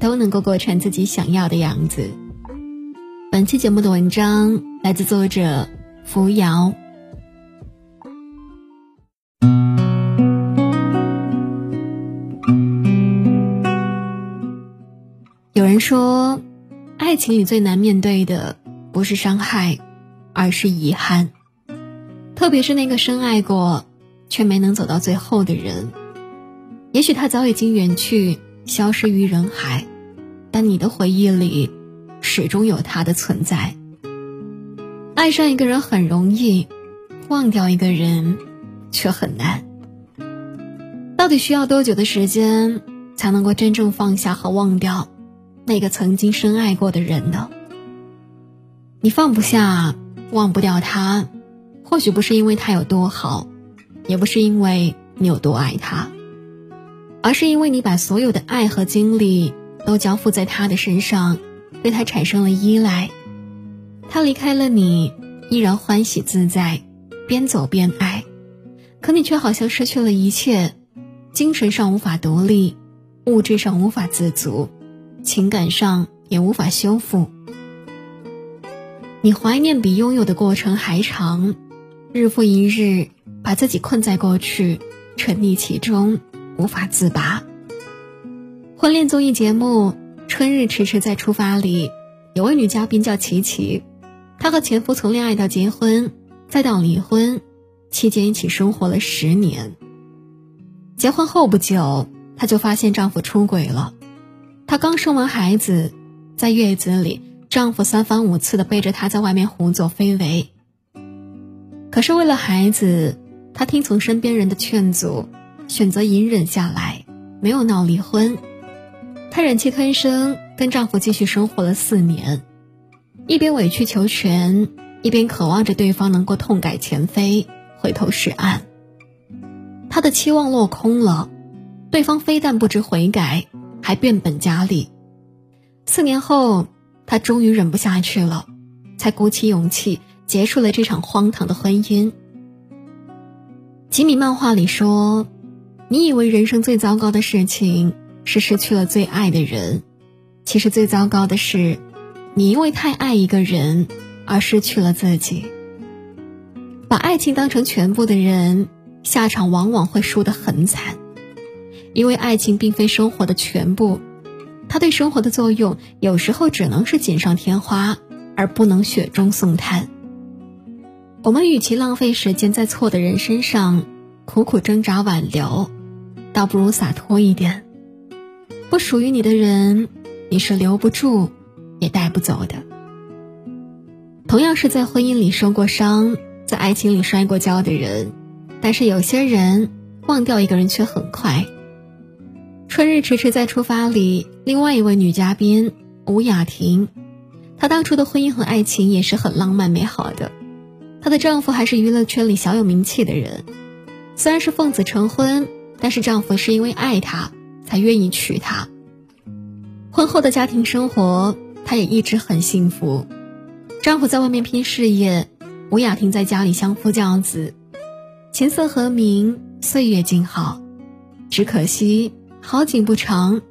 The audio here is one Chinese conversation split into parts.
都能够过成自己想要的样子。本期节目的文章来自作者扶摇。有人说，爱情里最难面对的不是伤害，而是遗憾。特别是那个深爱过却没能走到最后的人，也许他早已经远去，消失于人海，但你的回忆里。始终有他的存在。爱上一个人很容易，忘掉一个人却很难。到底需要多久的时间才能够真正放下和忘掉那个曾经深爱过的人呢？你放不下、忘不掉他，或许不是因为他有多好，也不是因为你有多爱他，而是因为你把所有的爱和精力都交付在他的身上。对他产生了依赖，他离开了你，依然欢喜自在，边走边爱，可你却好像失去了一切，精神上无法独立，物质上无法自足，情感上也无法修复。你怀念比拥有的过程还长，日复一日把自己困在过去，沉溺其中，无法自拔。婚恋综艺节目。春日迟迟再出发里，有位女嘉宾叫琪琪，她和前夫从恋爱到结婚，再到离婚，期间一起生活了十年。结婚后不久，她就发现丈夫出轨了。她刚生完孩子，在月子里，丈夫三番五次的背着她在外面胡作非为。可是为了孩子，她听从身边人的劝阻，选择隐忍下来，没有闹离婚。她忍气吞声，跟丈夫继续生活了四年，一边委曲求全，一边渴望着对方能够痛改前非，回头是岸。她的期望落空了，对方非但不知悔改，还变本加厉。四年后，她终于忍不下去了，才鼓起勇气结束了这场荒唐的婚姻。吉米漫画里说：“你以为人生最糟糕的事情。”是失去了最爱的人，其实最糟糕的是，你因为太爱一个人而失去了自己。把爱情当成全部的人，下场往往会输得很惨，因为爱情并非生活的全部，它对生活的作用有时候只能是锦上添花，而不能雪中送炭。我们与其浪费时间在错的人身上，苦苦挣扎挽留，倒不如洒脱一点。不属于你的人，你是留不住，也带不走的。同样是在婚姻里受过伤，在爱情里摔过跤的人，但是有些人忘掉一个人却很快。春日迟迟在出发里，另外一位女嘉宾吴雅婷，她当初的婚姻和爱情也是很浪漫美好的。她的丈夫还是娱乐圈里小有名气的人，虽然是奉子成婚，但是丈夫是因为爱她。才愿意娶她。婚后的家庭生活，她也一直很幸福。丈夫在外面拼事业，吴雅婷在家里相夫教子，琴瑟和鸣，岁月静好。只可惜好景不长，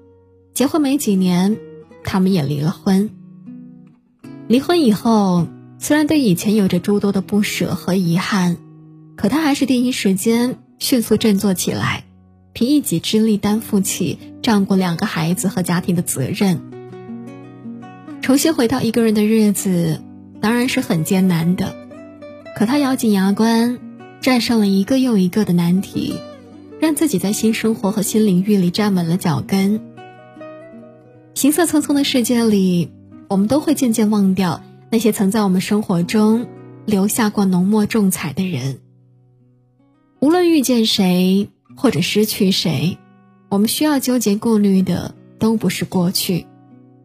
结婚没几年，他们也离了婚。离婚以后，虽然对以前有着诸多的不舍和遗憾，可她还是第一时间迅速振作起来。凭一己之力担负起照顾两个孩子和家庭的责任，重新回到一个人的日子，当然是很艰难的。可他咬紧牙关，战胜了一个又一个的难题，让自己在新生活和新领域里站稳了脚跟。行色匆匆的世界里，我们都会渐渐忘掉那些曾在我们生活中留下过浓墨重彩的人。无论遇见谁。或者失去谁，我们需要纠结顾虑的都不是过去，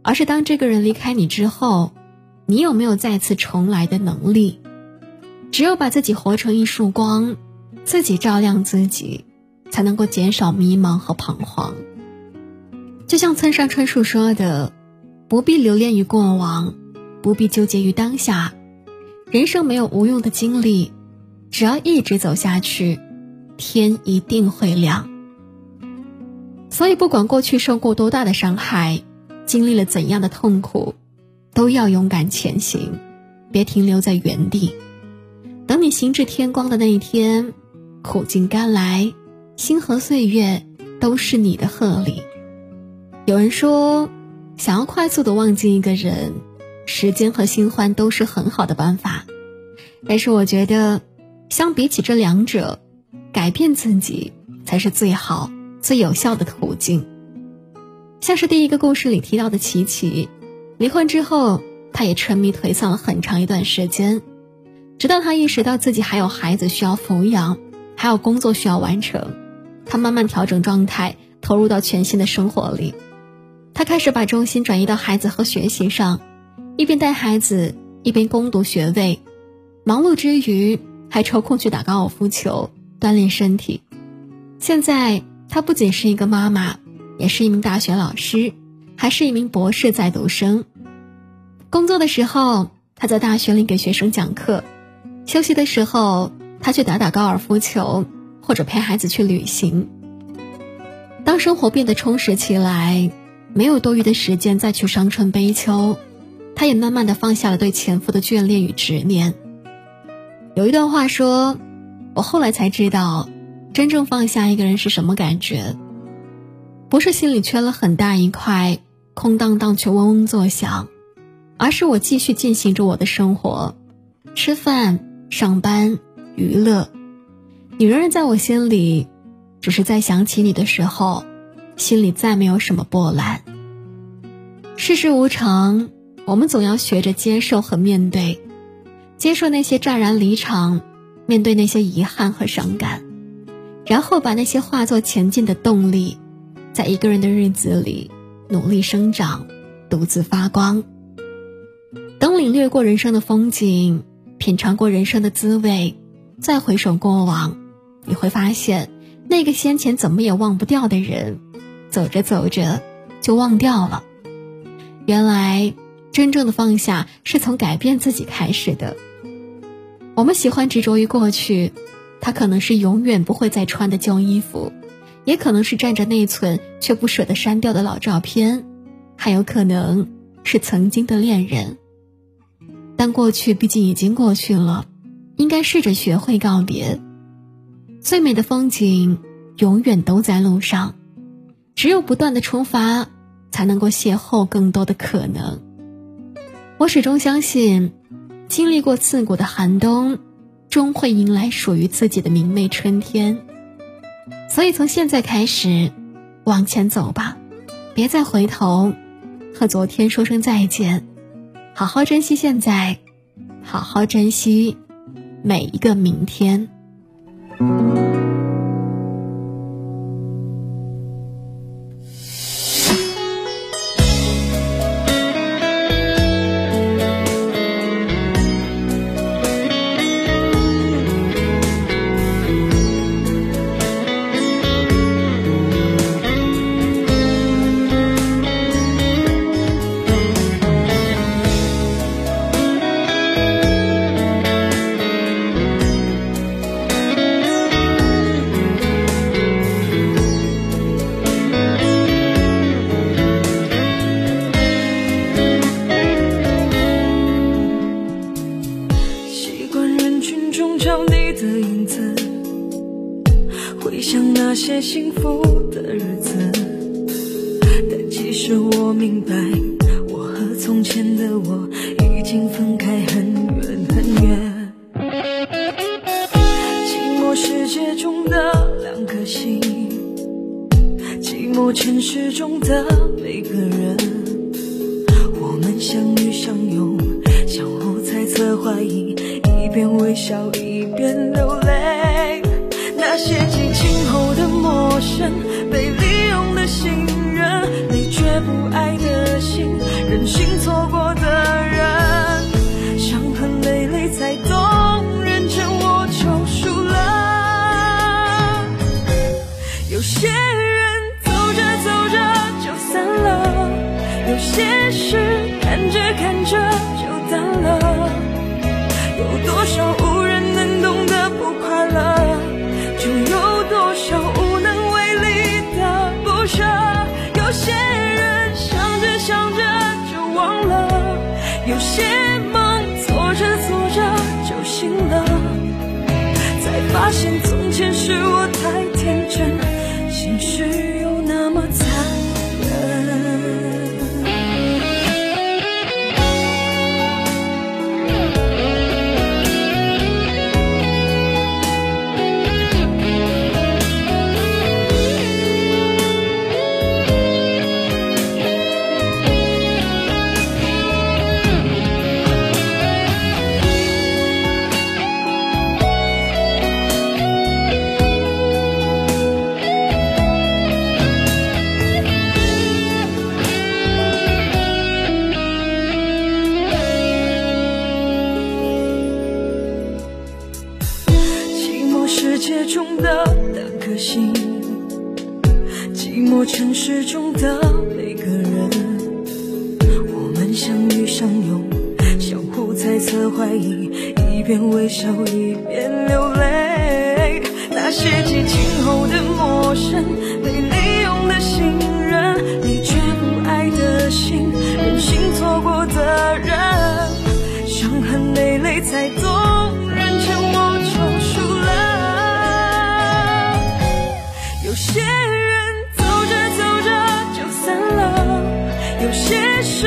而是当这个人离开你之后，你有没有再次重来的能力？只有把自己活成一束光，自己照亮自己，才能够减少迷茫和彷徨。就像村上春树说的：“不必留恋于过往，不必纠结于当下。人生没有无用的经历，只要一直走下去，天一定会亮。”所以，不管过去受过多大的伤害，经历了怎样的痛苦，都要勇敢前行，别停留在原地。等你行至天光的那一天，苦尽甘来，星河岁月都是你的贺礼。有人说，想要快速的忘记一个人，时间和新欢都是很好的办法。但是我觉得，相比起这两者，改变自己才是最好。最有效的途径，像是第一个故事里提到的琪琪，离婚之后，她也沉迷颓丧了很长一段时间，直到她意识到自己还有孩子需要抚养，还有工作需要完成，她慢慢调整状态，投入到全新的生活里。她开始把重心转移到孩子和学习上，一边带孩子，一边攻读学位，忙碌之余还抽空去打高尔夫球，锻炼身体。现在。她不仅是一个妈妈，也是一名大学老师，还是一名博士在读生。工作的时候，她在大学里给学生讲课；休息的时候，她去打打高尔夫球，或者陪孩子去旅行。当生活变得充实起来，没有多余的时间再去伤春悲秋，她也慢慢的放下了对前夫的眷恋与执念。有一段话说：“我后来才知道。”真正放下一个人是什么感觉？不是心里缺了很大一块，空荡荡却嗡嗡作响，而是我继续进行着我的生活，吃饭、上班、娱乐，你仍然在我心里，只是在想起你的时候，心里再没有什么波澜。世事无常，我们总要学着接受和面对，接受那些乍然离场，面对那些遗憾和伤感。然后把那些化作前进的动力，在一个人的日子里努力生长，独自发光。等领略过人生的风景，品尝过人生的滋味，再回首过往，你会发现，那个先前怎么也忘不掉的人，走着走着就忘掉了。原来，真正的放下是从改变自己开始的。我们喜欢执着于过去。它可能是永远不会再穿的旧衣服，也可能是占着内存却不舍得删掉的老照片，还有可能是曾经的恋人。但过去毕竟已经过去了，应该试着学会告别。最美的风景永远都在路上，只有不断的出发，才能够邂逅更多的可能。我始终相信，经历过刺骨的寒冬。终会迎来属于自己的明媚春天，所以从现在开始，往前走吧，别再回头，和昨天说声再见，好好珍惜现在，好好珍惜每一个明天。我明白，我和从前的我已经分开很远很远。寂寞世界中的两颗心，寂寞城市中的每个人，我们相遇相拥，相互猜测怀疑，一边微笑一边流泪看着就淡了，有多少无人能懂的不快乐，就有多少无能为力的不舍。有些人想着想着就忘了，有些梦做着做着就醒了，才发现相拥，相互猜测怀疑，一边微笑一边流泪。那些激情后的陌生，被利用的信任，你却不爱的心，任性错过的人，伤痕累累才懂，人沉默就输了。有些人走着走着就散了，有些事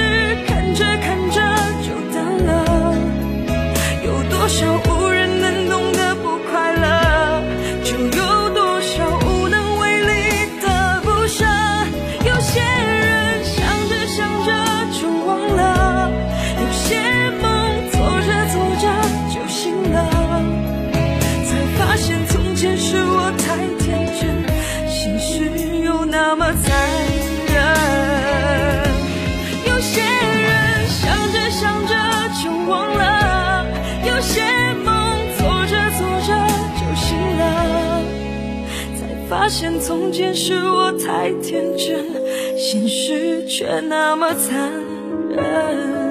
发现从前是我太天真，现实却那么残忍。